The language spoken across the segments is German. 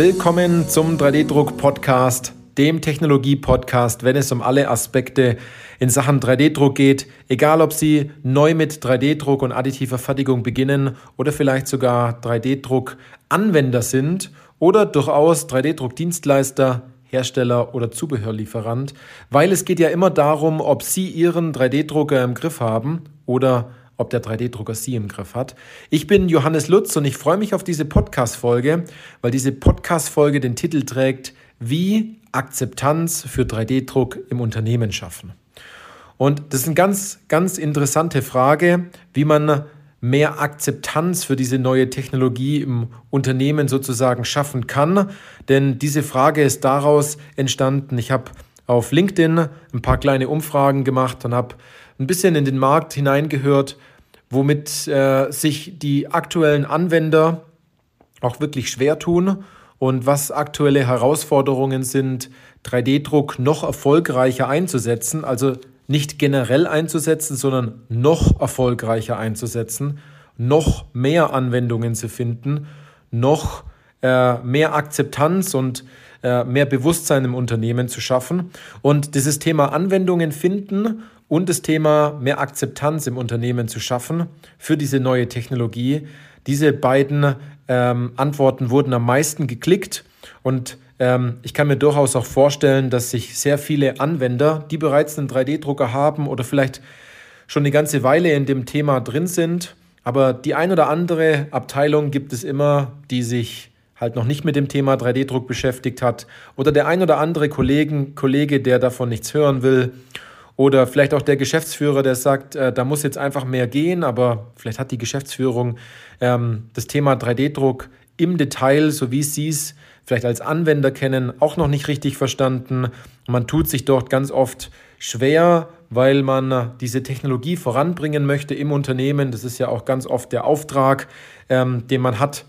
Willkommen zum 3D-Druck-Podcast, dem Technologie-Podcast, wenn es um alle Aspekte in Sachen 3D-Druck geht, egal ob Sie neu mit 3D-Druck und additiver Fertigung beginnen oder vielleicht sogar 3D-Druck-Anwender sind oder durchaus 3D-Druck-Dienstleister, Hersteller oder Zubehörlieferant, weil es geht ja immer darum, ob Sie Ihren 3D-Drucker im Griff haben oder ob der 3D-Drucker Sie im Griff hat. Ich bin Johannes Lutz und ich freue mich auf diese Podcast-Folge, weil diese Podcast-Folge den Titel trägt, wie Akzeptanz für 3D-Druck im Unternehmen schaffen. Und das ist eine ganz, ganz interessante Frage, wie man mehr Akzeptanz für diese neue Technologie im Unternehmen sozusagen schaffen kann. Denn diese Frage ist daraus entstanden. Ich habe auf LinkedIn ein paar kleine Umfragen gemacht und habe ein bisschen in den Markt hineingehört, womit äh, sich die aktuellen Anwender auch wirklich schwer tun und was aktuelle Herausforderungen sind, 3D-Druck noch erfolgreicher einzusetzen, also nicht generell einzusetzen, sondern noch erfolgreicher einzusetzen, noch mehr Anwendungen zu finden, noch äh, mehr Akzeptanz und äh, mehr Bewusstsein im Unternehmen zu schaffen. Und dieses Thema Anwendungen finden und das Thema mehr Akzeptanz im Unternehmen zu schaffen für diese neue Technologie. Diese beiden ähm, Antworten wurden am meisten geklickt und ähm, ich kann mir durchaus auch vorstellen, dass sich sehr viele Anwender, die bereits einen 3D-Drucker haben oder vielleicht schon eine ganze Weile in dem Thema drin sind, aber die ein oder andere Abteilung gibt es immer, die sich halt noch nicht mit dem Thema 3D-Druck beschäftigt hat oder der ein oder andere Kollegen, Kollege, der davon nichts hören will oder vielleicht auch der Geschäftsführer, der sagt, äh, da muss jetzt einfach mehr gehen, aber vielleicht hat die Geschäftsführung ähm, das Thema 3D-Druck im Detail, so wie sie es vielleicht als Anwender kennen, auch noch nicht richtig verstanden. Man tut sich dort ganz oft schwer, weil man diese Technologie voranbringen möchte im Unternehmen. Das ist ja auch ganz oft der Auftrag, ähm, den man hat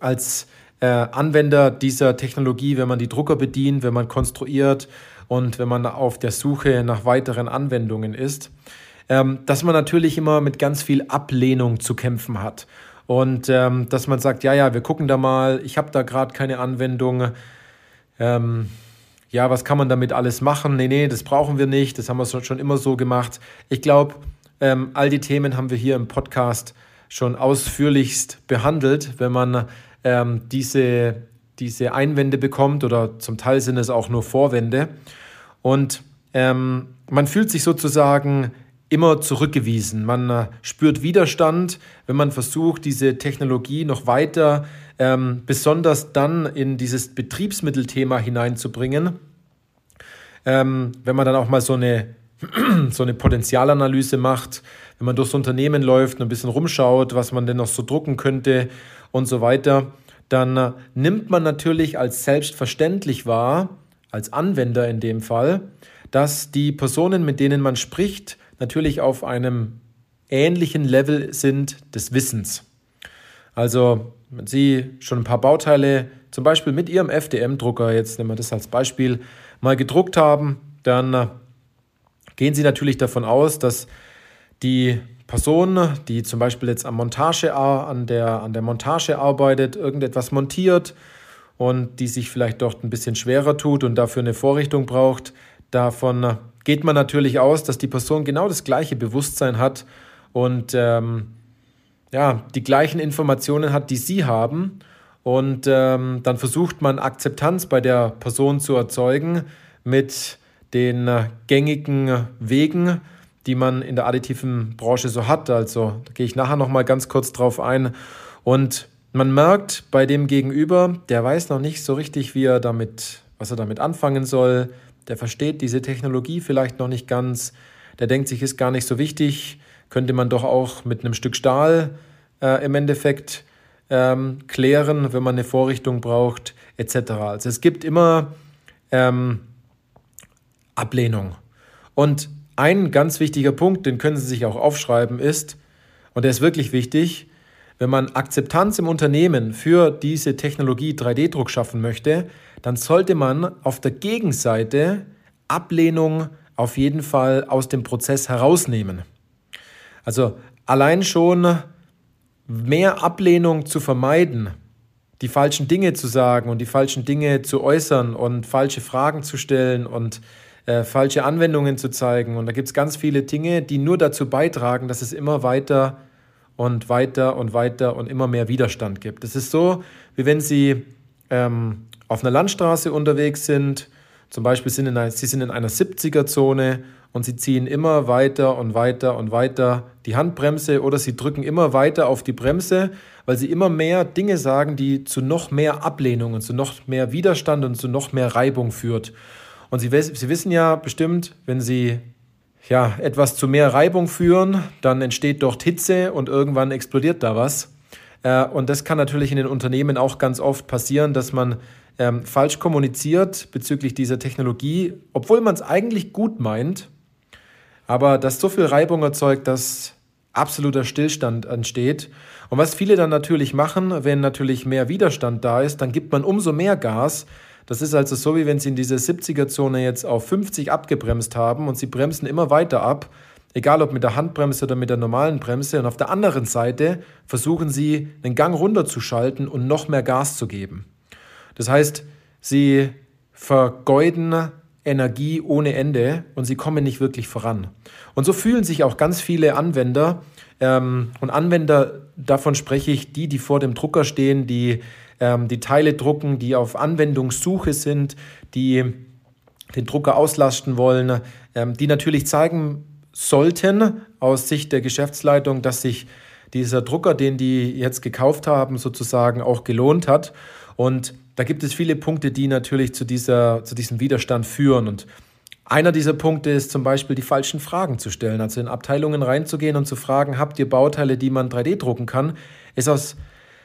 als äh, Anwender dieser Technologie, wenn man die Drucker bedient, wenn man konstruiert und wenn man auf der Suche nach weiteren Anwendungen ist, ähm, dass man natürlich immer mit ganz viel Ablehnung zu kämpfen hat. Und ähm, dass man sagt, ja, ja, wir gucken da mal, ich habe da gerade keine Anwendung. Ähm, ja, was kann man damit alles machen? Nee, nee, das brauchen wir nicht, das haben wir schon immer so gemacht. Ich glaube, ähm, all die Themen haben wir hier im Podcast schon ausführlichst behandelt. Wenn man ähm, diese, diese Einwände bekommt oder zum Teil sind es auch nur Vorwände. Und ähm, man fühlt sich sozusagen immer zurückgewiesen. Man äh, spürt Widerstand, wenn man versucht, diese Technologie noch weiter, ähm, besonders dann in dieses Betriebsmittelthema hineinzubringen. Ähm, wenn man dann auch mal so eine, so eine Potenzialanalyse macht, wenn man durchs Unternehmen läuft und ein bisschen rumschaut, was man denn noch so drucken könnte und so weiter, dann äh, nimmt man natürlich als selbstverständlich wahr, als Anwender in dem Fall, dass die Personen, mit denen man spricht, natürlich auf einem ähnlichen Level sind des Wissens. Also, wenn Sie schon ein paar Bauteile zum Beispiel mit Ihrem FDM-Drucker, jetzt nehmen wir das als Beispiel, mal gedruckt haben, dann äh, gehen Sie natürlich davon aus, dass die Person, die zum Beispiel jetzt am Montage, an der, an der Montage arbeitet, irgendetwas montiert und die sich vielleicht dort ein bisschen schwerer tut und dafür eine Vorrichtung braucht, davon geht man natürlich aus, dass die Person genau das gleiche Bewusstsein hat und ähm, ja, die gleichen Informationen hat, die Sie haben. Und ähm, dann versucht man Akzeptanz bei der Person zu erzeugen mit den äh, gängigen Wegen, die man in der additiven Branche so hat. Also da gehe ich nachher nochmal ganz kurz drauf ein. Und man merkt bei dem Gegenüber, der weiß noch nicht so richtig, wie er damit, was er damit anfangen soll. Der versteht diese Technologie vielleicht noch nicht ganz. Der denkt sich, ist gar nicht so wichtig. Könnte man doch auch mit einem Stück Stahl äh, im Endeffekt ähm, klären, wenn man eine Vorrichtung braucht, etc. Also es gibt immer ähm, Ablehnung. Und ein ganz wichtiger Punkt, den können Sie sich auch aufschreiben, ist, und der ist wirklich wichtig, wenn man Akzeptanz im Unternehmen für diese Technologie 3D-Druck schaffen möchte, dann sollte man auf der Gegenseite Ablehnung auf jeden Fall aus dem Prozess herausnehmen. Also allein schon mehr Ablehnung zu vermeiden, die falschen Dinge zu sagen und die falschen Dinge zu äußern und falsche Fragen zu stellen und äh, falsche Anwendungen zu zeigen. Und da gibt es ganz viele Dinge, die nur dazu beitragen, dass es immer weiter und weiter und weiter und immer mehr Widerstand gibt. Es ist so, wie wenn Sie ähm, auf einer Landstraße unterwegs sind, zum Beispiel sind einer, Sie sind in einer 70er-Zone und Sie ziehen immer weiter und weiter und weiter die Handbremse oder Sie drücken immer weiter auf die Bremse, weil Sie immer mehr Dinge sagen, die zu noch mehr Ablehnung und zu noch mehr Widerstand und zu noch mehr Reibung führt. Und Sie, Sie wissen ja bestimmt, wenn Sie ja, etwas zu mehr Reibung führen, dann entsteht dort Hitze und irgendwann explodiert da was. Äh, und das kann natürlich in den Unternehmen auch ganz oft passieren, dass man ähm, falsch kommuniziert bezüglich dieser Technologie, obwohl man es eigentlich gut meint, aber dass so viel Reibung erzeugt, dass absoluter Stillstand entsteht. Und was viele dann natürlich machen, wenn natürlich mehr Widerstand da ist, dann gibt man umso mehr Gas. Das ist also so, wie wenn Sie in dieser 70er-Zone jetzt auf 50 abgebremst haben und Sie bremsen immer weiter ab, egal ob mit der Handbremse oder mit der normalen Bremse. Und auf der anderen Seite versuchen Sie, den Gang runterzuschalten und noch mehr Gas zu geben. Das heißt, Sie vergeuden Energie ohne Ende und sie kommen nicht wirklich voran. Und so fühlen sich auch ganz viele Anwender ähm, und Anwender, davon spreche ich, die, die vor dem Drucker stehen, die ähm, die Teile drucken, die auf Anwendungssuche sind, die den Drucker auslasten wollen, ähm, die natürlich zeigen sollten aus Sicht der Geschäftsleitung, dass sich dieser Drucker, den die jetzt gekauft haben, sozusagen auch gelohnt hat. Und da gibt es viele Punkte, die natürlich zu, dieser, zu diesem Widerstand führen. Und einer dieser Punkte ist zum Beispiel die falschen Fragen zu stellen. Also in Abteilungen reinzugehen und zu fragen, habt ihr Bauteile, die man 3D drucken kann, ist aus,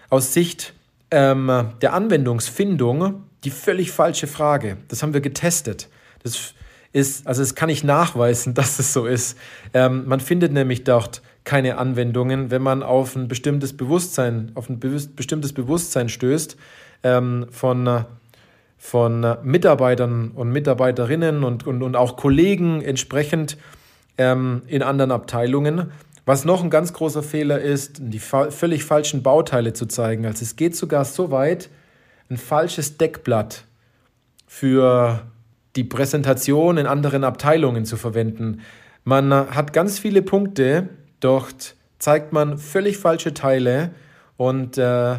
aus Sicht ähm, der Anwendungsfindung die völlig falsche Frage. Das haben wir getestet. Das ist, also das kann ich nachweisen, dass es so ist. Ähm, man findet nämlich dort keine Anwendungen, wenn man auf ein bestimmtes Bewusstsein, auf ein bestimmtes Bewusstsein stößt ähm, von, von Mitarbeitern und Mitarbeiterinnen und, und, und auch Kollegen entsprechend ähm, in anderen Abteilungen. Was noch ein ganz großer Fehler ist, die fa völlig falschen Bauteile zu zeigen. Also es geht sogar so weit, ein falsches Deckblatt für die Präsentation in anderen Abteilungen zu verwenden. Man hat ganz viele Punkte, dort zeigt man völlig falsche Teile und äh,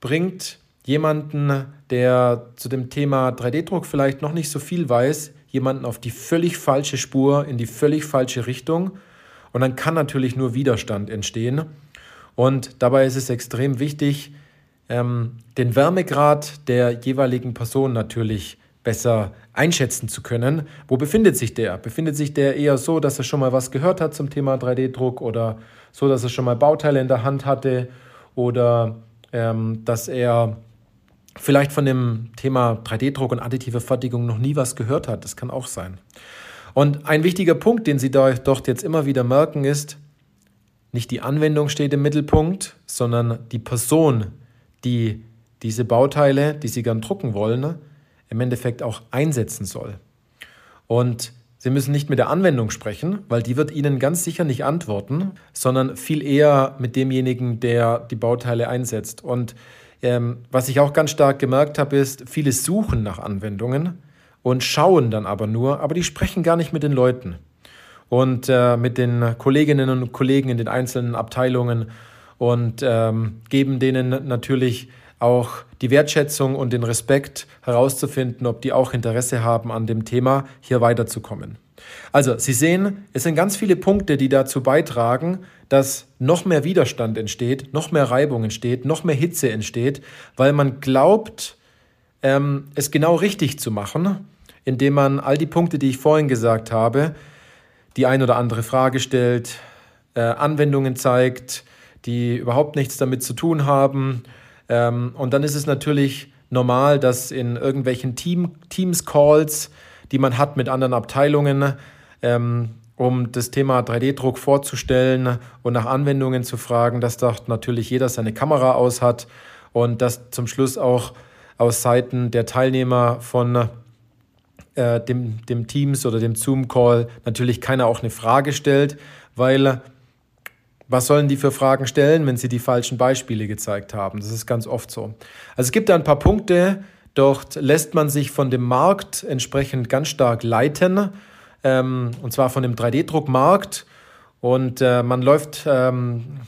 bringt jemanden, der zu dem Thema 3D-Druck vielleicht noch nicht so viel weiß, jemanden auf die völlig falsche Spur, in die völlig falsche Richtung. Und dann kann natürlich nur Widerstand entstehen. Und dabei ist es extrem wichtig, ähm, den Wärmegrad der jeweiligen Person natürlich besser einschätzen zu können. Wo befindet sich der? Befindet sich der eher so, dass er schon mal was gehört hat zum Thema 3D-Druck oder so, dass er schon mal Bauteile in der Hand hatte oder ähm, dass er vielleicht von dem Thema 3D-Druck und additive Fertigung noch nie was gehört hat? Das kann auch sein. Und ein wichtiger Punkt, den Sie dort jetzt immer wieder merken, ist, nicht die Anwendung steht im Mittelpunkt, sondern die Person, die diese Bauteile, die Sie gern drucken wollen, im Endeffekt auch einsetzen soll. Und Sie müssen nicht mit der Anwendung sprechen, weil die wird Ihnen ganz sicher nicht antworten, sondern viel eher mit demjenigen, der die Bauteile einsetzt. Und ähm, was ich auch ganz stark gemerkt habe, ist, viele suchen nach Anwendungen, und schauen dann aber nur, aber die sprechen gar nicht mit den Leuten und äh, mit den Kolleginnen und Kollegen in den einzelnen Abteilungen und ähm, geben denen natürlich auch die Wertschätzung und den Respekt herauszufinden, ob die auch Interesse haben an dem Thema, hier weiterzukommen. Also, Sie sehen, es sind ganz viele Punkte, die dazu beitragen, dass noch mehr Widerstand entsteht, noch mehr Reibung entsteht, noch mehr Hitze entsteht, weil man glaubt, ähm, es genau richtig zu machen, indem man all die Punkte, die ich vorhin gesagt habe, die ein oder andere Frage stellt, äh, Anwendungen zeigt, die überhaupt nichts damit zu tun haben. Ähm, und dann ist es natürlich normal, dass in irgendwelchen Team, Teams-Calls, die man hat mit anderen Abteilungen, ähm, um das Thema 3D-Druck vorzustellen und nach Anwendungen zu fragen, dass dort natürlich jeder seine Kamera aus hat und dass zum Schluss auch aus Seiten der Teilnehmer von äh, dem, dem Teams oder dem Zoom-Call natürlich keiner auch eine Frage stellt, weil was sollen die für Fragen stellen, wenn sie die falschen Beispiele gezeigt haben? Das ist ganz oft so. Also es gibt da ein paar Punkte, dort lässt man sich von dem Markt entsprechend ganz stark leiten, ähm, und zwar von dem 3D-Druckmarkt. Und äh, man läuft ähm,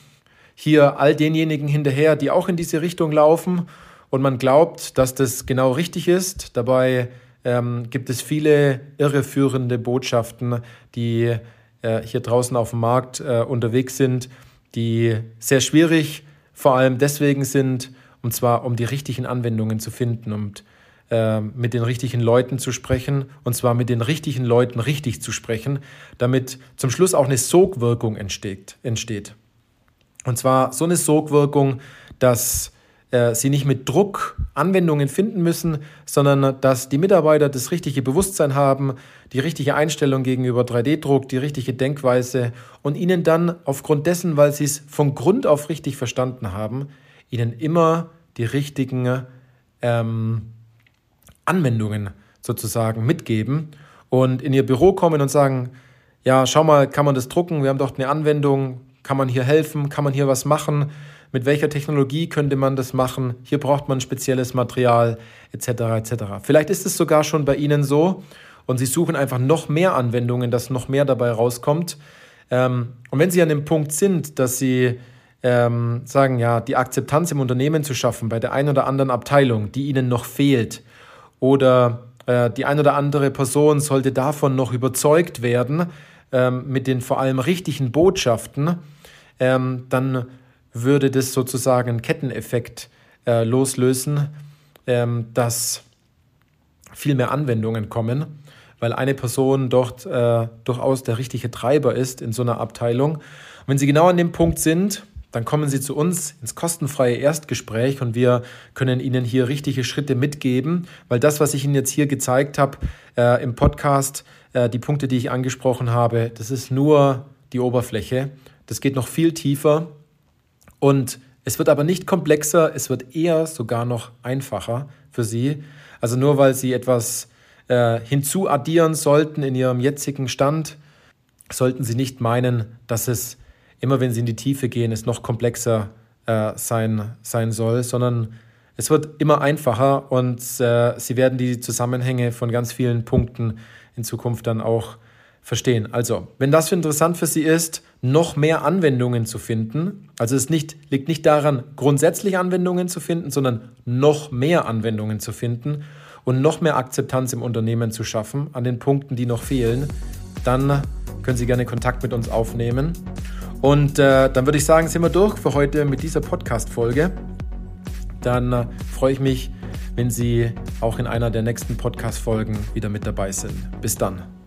hier all denjenigen hinterher, die auch in diese Richtung laufen. Und man glaubt, dass das genau richtig ist. Dabei ähm, gibt es viele irreführende Botschaften, die äh, hier draußen auf dem Markt äh, unterwegs sind, die sehr schwierig vor allem deswegen sind, und zwar um die richtigen Anwendungen zu finden und äh, mit den richtigen Leuten zu sprechen, und zwar mit den richtigen Leuten richtig zu sprechen, damit zum Schluss auch eine Sogwirkung entsteht. entsteht. Und zwar so eine Sogwirkung, dass äh, sie nicht mit Druck Anwendungen finden müssen, sondern dass die Mitarbeiter das richtige Bewusstsein haben, die richtige Einstellung gegenüber 3D-Druck, die richtige Denkweise und ihnen dann aufgrund dessen, weil sie es von Grund auf richtig verstanden haben, ihnen immer die richtigen ähm, Anwendungen sozusagen mitgeben und in ihr Büro kommen und sagen, ja, schau mal, kann man das drucken? Wir haben doch eine Anwendung, kann man hier helfen, kann man hier was machen? mit welcher Technologie könnte man das machen, hier braucht man spezielles Material etc. etc. Vielleicht ist es sogar schon bei Ihnen so und Sie suchen einfach noch mehr Anwendungen, dass noch mehr dabei rauskommt. Ähm, und wenn Sie an dem Punkt sind, dass Sie ähm, sagen, ja, die Akzeptanz im Unternehmen zu schaffen bei der einen oder anderen Abteilung, die Ihnen noch fehlt, oder äh, die eine oder andere Person sollte davon noch überzeugt werden, ähm, mit den vor allem richtigen Botschaften, ähm, dann würde das sozusagen einen Ketteneffekt äh, loslösen, ähm, dass viel mehr Anwendungen kommen, weil eine Person dort äh, durchaus der richtige Treiber ist in so einer Abteilung. Und wenn Sie genau an dem Punkt sind, dann kommen Sie zu uns ins kostenfreie Erstgespräch und wir können Ihnen hier richtige Schritte mitgeben, weil das, was ich Ihnen jetzt hier gezeigt habe äh, im Podcast, äh, die Punkte, die ich angesprochen habe, das ist nur die Oberfläche. Das geht noch viel tiefer und es wird aber nicht komplexer, es wird eher sogar noch einfacher für Sie. Also nur weil Sie etwas äh, hinzuaddieren sollten in Ihrem jetzigen Stand, sollten Sie nicht meinen, dass es immer, wenn Sie in die Tiefe gehen, es noch komplexer äh, sein, sein soll, sondern es wird immer einfacher und äh, Sie werden die Zusammenhänge von ganz vielen Punkten in Zukunft dann auch verstehen. Also, wenn das interessant für Sie ist, noch mehr Anwendungen zu finden, also es nicht, liegt nicht daran, grundsätzlich Anwendungen zu finden, sondern noch mehr Anwendungen zu finden und noch mehr Akzeptanz im Unternehmen zu schaffen an den Punkten, die noch fehlen, dann können Sie gerne Kontakt mit uns aufnehmen. Und äh, dann würde ich sagen, sind wir durch für heute mit dieser Podcast-Folge. Dann äh, freue ich mich, wenn Sie auch in einer der nächsten Podcast-Folgen wieder mit dabei sind. Bis dann.